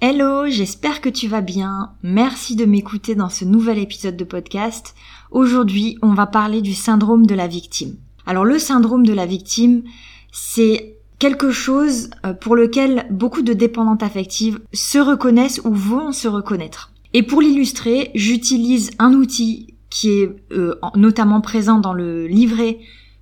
Hello, j'espère que tu vas bien. Merci de m'écouter dans ce nouvel épisode de podcast. Aujourd'hui, on va parler du syndrome de la victime. Alors le syndrome de la victime, c'est quelque chose euh, pour lequel beaucoup de dépendantes affectives se reconnaissent ou vont se reconnaître. Et pour l'illustrer, j'utilise un outil qui est euh, notamment présent dans le livret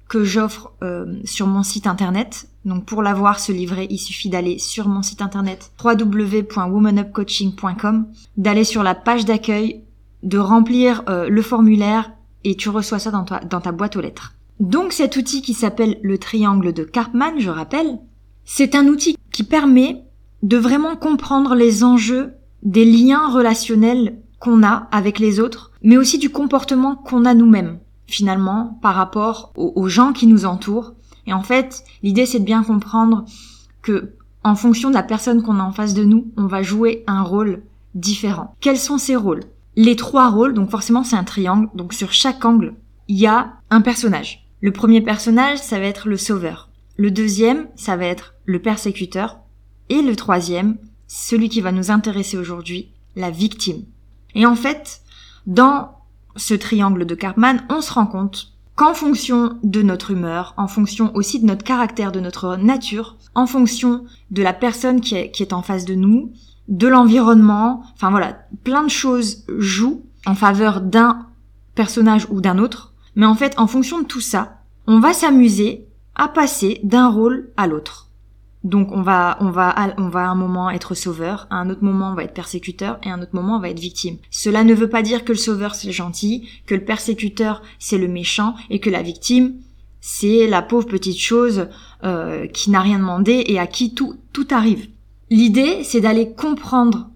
que j'offre euh, sur mon site internet. Donc pour l'avoir, ce livret, il suffit d'aller sur mon site internet www.womanupcoaching.com, d'aller sur la page d'accueil, de remplir euh, le formulaire et tu reçois ça dans ta, dans ta boîte aux lettres. Donc cet outil qui s'appelle le triangle de Karpman, je rappelle, c'est un outil qui permet de vraiment comprendre les enjeux des liens relationnels qu'on a avec les autres, mais aussi du comportement qu'on a nous-mêmes finalement par rapport aux, gens qui nous entourent. Et en fait, l'idée c'est de bien comprendre que en fonction de la personne qu'on a en face de nous, on va jouer un rôle différent. Quels sont ces rôles? Les trois rôles, donc forcément c'est un triangle, donc sur chaque angle, il y a un personnage. Le premier personnage, ça va être le sauveur. Le deuxième, ça va être le persécuteur. Et le troisième, celui qui va nous intéresser aujourd'hui, la victime. Et en fait, dans ce triangle de Karpman, on se rend compte qu'en fonction de notre humeur, en fonction aussi de notre caractère, de notre nature, en fonction de la personne qui est, qui est en face de nous, de l'environnement, enfin voilà, plein de choses jouent en faveur d'un personnage ou d'un autre. Mais en fait, en fonction de tout ça, on va s'amuser à passer d'un rôle à l'autre. Donc on va, on va, on va à un moment être sauveur, à un autre moment on va être persécuteur et à un autre moment on va être victime. Cela ne veut pas dire que le sauveur c'est le gentil, que le persécuteur c'est le méchant et que la victime c'est la pauvre petite chose euh, qui n'a rien demandé et à qui tout, tout arrive. L'idée c'est d'aller comprendre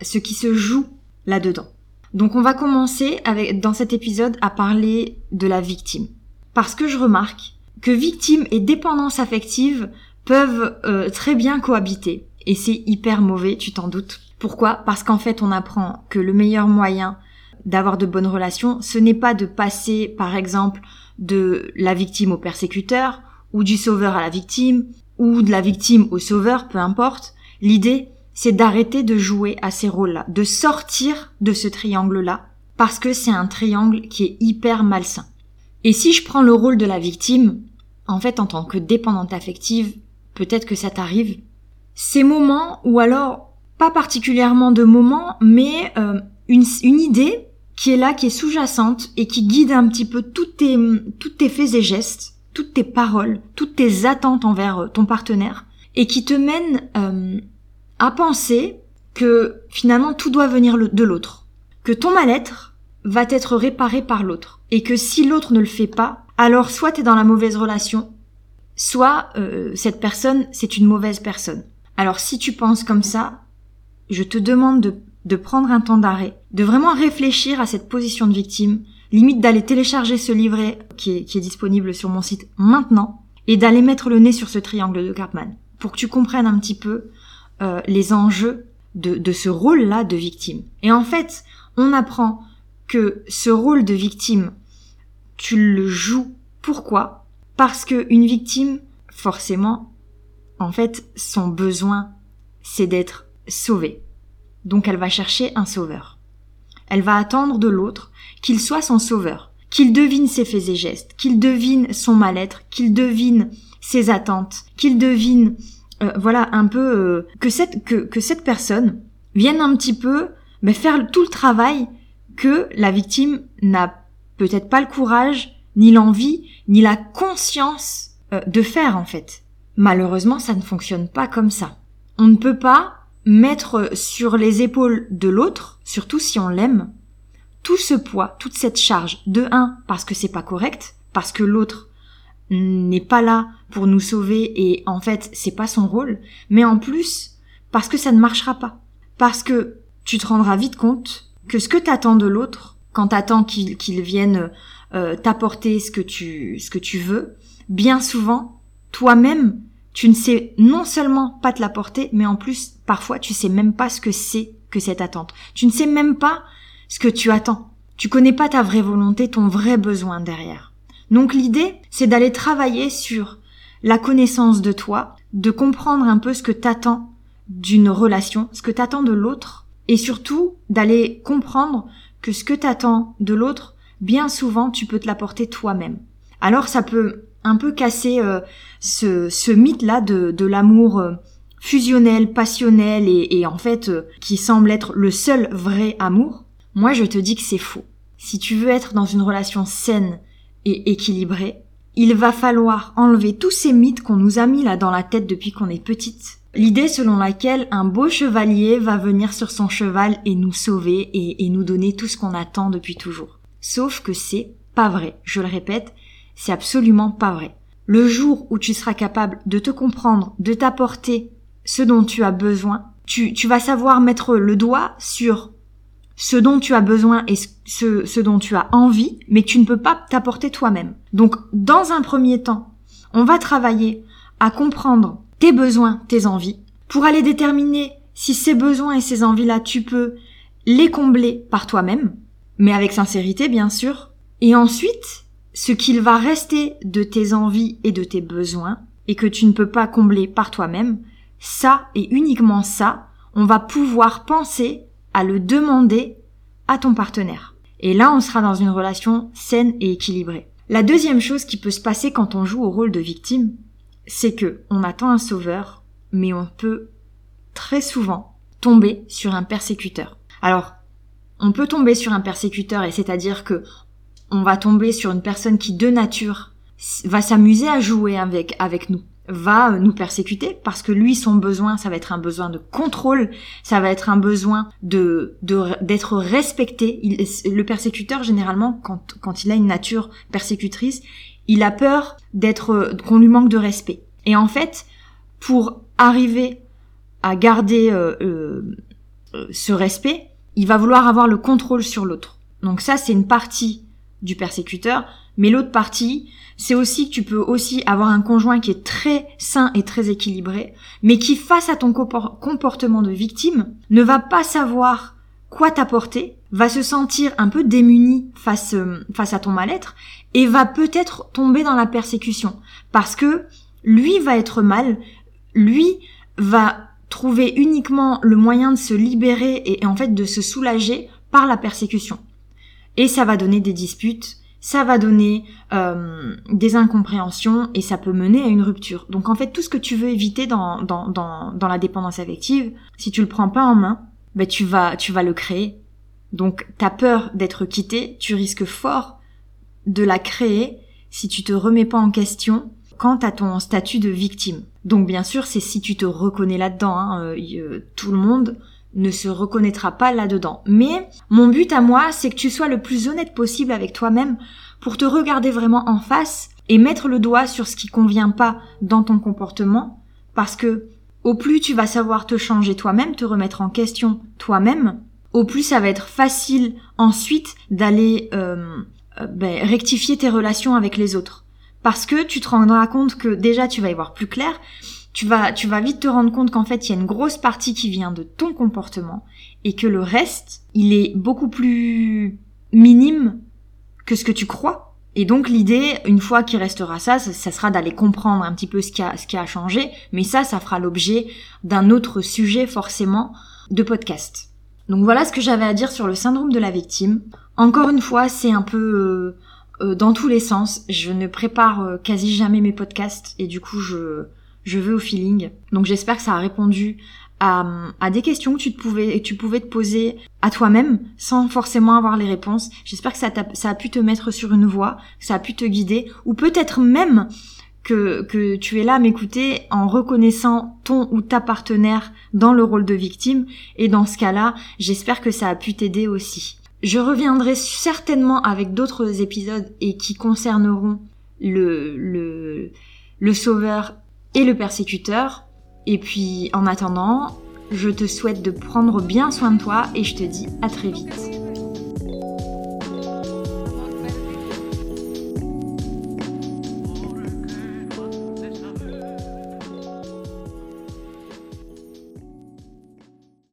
ce qui se joue là-dedans. Donc on va commencer avec, dans cet épisode à parler de la victime. Parce que je remarque que victime et dépendance affective peuvent euh, très bien cohabiter. Et c'est hyper mauvais, tu t'en doutes. Pourquoi? Parce qu'en fait, on apprend que le meilleur moyen d'avoir de bonnes relations, ce n'est pas de passer, par exemple, de la victime au persécuteur, ou du sauveur à la victime, ou de la victime au sauveur, peu importe. L'idée, c'est d'arrêter de jouer à ces rôles-là, de sortir de ce triangle-là, parce que c'est un triangle qui est hyper malsain. Et si je prends le rôle de la victime, en fait, en tant que dépendante affective, peut-être que ça t'arrive, ces moments, ou alors pas particulièrement de moments, mais euh, une, une idée qui est là, qui est sous-jacente et qui guide un petit peu toutes tes, toutes tes faits et gestes, toutes tes paroles, toutes tes attentes envers euh, ton partenaire, et qui te mène euh, à penser que finalement tout doit venir de l'autre, que ton mal-être va être réparé par l'autre, et que si l'autre ne le fait pas, alors soit t'es dans la mauvaise relation, soit euh, cette personne, c'est une mauvaise personne. Alors si tu penses comme ça, je te demande de, prendre un temps d'arrêt, de vraiment réfléchir à cette position de victime, limite d'aller télécharger ce livret qui est, qui est disponible sur mon site maintenant, et d'aller mettre le nez sur ce triangle de Cartman, pour que tu comprennes un petit peu euh, les enjeux de, de ce rôle-là de victime. Et en fait, on apprend que ce rôle de victime, tu le joues. Pourquoi? Parce que une victime, forcément, en fait, son besoin, c'est d'être sauvée. Donc elle va chercher un sauveur. Elle va attendre de l'autre qu'il soit son sauveur, qu'il devine ses faits et gestes, qu'il devine son mal-être, qu'il devine ses attentes, qu'il devine, euh, voilà, un peu euh, que cette que, que cette personne vienne un petit peu mais faire tout le travail que la victime n'a peut-être pas le courage ni l'envie, ni la conscience euh, de faire en fait. Malheureusement, ça ne fonctionne pas comme ça. On ne peut pas mettre sur les épaules de l'autre, surtout si on l'aime, tout ce poids, toute cette charge. De un, parce que c'est pas correct, parce que l'autre n'est pas là pour nous sauver et en fait c'est pas son rôle, mais en plus parce que ça ne marchera pas. Parce que tu te rendras vite compte que ce que t'attends de l'autre, quand t'attends qu'il qu'il vienne euh, t'apporter ce que tu ce que tu veux, bien souvent, toi-même, tu ne sais non seulement pas te l'apporter, mais en plus, parfois, tu sais même pas ce que c'est que cette attente. Tu ne sais même pas ce que tu attends. Tu connais pas ta vraie volonté, ton vrai besoin derrière. Donc l'idée, c'est d'aller travailler sur la connaissance de toi, de comprendre un peu ce que t'attends d'une relation, ce que t'attends de l'autre, et surtout d'aller comprendre que ce que t'attends de l'autre, bien souvent, tu peux te l'apporter toi-même. Alors ça peut un peu casser euh, ce, ce mythe-là de, de l'amour euh, fusionnel, passionnel et, en fait euh, qui semble être le seul vrai amour. Moi, je te dis que c'est faux. Si tu veux être dans une relation saine et équilibrée, il va falloir enlever tous ces mythes qu'on nous a mis là dans la tête depuis qu'on est petite. L'idée selon laquelle un beau chevalier va venir sur son cheval et nous sauver et, et nous donner tout ce qu'on attend depuis toujours. Sauf que c'est pas vrai. Je le répète, c'est absolument pas vrai. Le jour où tu seras capable de te comprendre, de t'apporter ce dont tu as besoin, tu, vas savoir mettre le doigt sur ce dont tu as besoin et ce, ce dont tu as envie, mais que tu ne peux pas t'apporter toi-même. Donc, dans un premier temps, on va travailler à comprendre tes besoins, tes envies, pour aller déterminer si ces besoins et ces envies-là, tu peux les combler par toi-même, mais avec sincérité, bien sûr. Et ensuite, ce qu'il va rester de tes envies et de tes besoins, et que tu ne peux pas combler par toi-même, ça et uniquement ça, on va pouvoir penser à le demander à ton partenaire. Et là, on sera dans une relation saine et équilibrée. La deuxième chose qui peut se passer quand on joue au rôle de victime, c'est que on attend un sauveur, mais on peut très souvent tomber sur un persécuteur. Alors, on peut tomber sur un persécuteur et c'est-à-dire que on va tomber sur une personne qui de nature va s'amuser à jouer avec avec nous va nous persécuter parce que lui son besoin ça va être un besoin de contrôle ça va être un besoin de d'être respecté. Le persécuteur généralement quand quand il a une nature persécutrice il a peur d'être qu'on lui manque de respect. Et en fait pour arriver à garder euh, euh, euh, ce respect il va vouloir avoir le contrôle sur l'autre. Donc ça c'est une partie du persécuteur mais l'autre partie c'est aussi que tu peux aussi avoir un conjoint qui est très sain et très équilibré, mais qui face à ton comportement de victime ne va pas savoir quoi t'apporter, va se sentir un peu démuni face euh, face à ton mal-être et va peut-être tomber dans la persécution. Parce que lui va être mal, lui va trouver uniquement le moyen de se libérer et en fait de se soulager par la persécution. Et ça va donner des disputes, ça va donner euh, des incompréhensions et ça peut mener à une rupture. Donc en fait, tout ce que tu veux éviter dans, dans, dans, dans la dépendance affective, si tu le prends pas en main, ben tu vas, tu vas le créer. Donc t'as peur d'être quitté, tu risques fort de la créer si tu te remets pas en question quant à ton statut de victime. Donc bien sûr, c'est si tu te reconnais là-dedans. Hein, euh, tout le monde ne se reconnaîtra pas là-dedans. Mais mon but à moi, c'est que tu sois le plus honnête possible avec toi-même pour te regarder vraiment en face et mettre le doigt sur ce qui convient pas dans ton comportement parce que au plus tu vas savoir te changer toi-même, te remettre en question toi-même, au plus ça va être facile ensuite d'aller euh, euh, ben, rectifier tes relations avec les autres. Parce que tu te rendras compte que déjà tu vas y voir plus clair, tu vas, tu vas vite te rendre compte qu'en fait, il y a une grosse partie qui vient de ton comportement et que le reste, il est beaucoup plus minime que ce que tu crois. Et donc l'idée, une fois qu'il restera ça, ça, sera d'aller comprendre un petit peu ce qui a, ce qui a changé, mais ça, ça fera l'objet d'un autre sujet forcément de podcast. Donc voilà ce que j'avais à dire sur le syndrome de la victime. Encore une fois, c'est un peu euh, euh, dans tous les sens. Je ne prépare euh, quasi jamais mes podcasts et du coup je je veux au feeling. Donc j'espère que ça a répondu à, à, des questions que tu, te pouvais, tu pouvais te poser à toi-même sans forcément avoir les réponses. J'espère que ça, a, ça a pu te mettre sur une voie, que ça a pu te guider, ou peut-être même que, que tu es là à m'écouter en reconnaissant ton ou ta partenaire dans le rôle de victime. Et dans ce cas-là, j'espère que ça a pu t'aider aussi. Je reviendrai certainement avec d'autres épisodes et qui concerneront le, le, le sauveur et le persécuteur. Et puis en attendant, je te souhaite de prendre bien soin de toi et je te dis à très vite.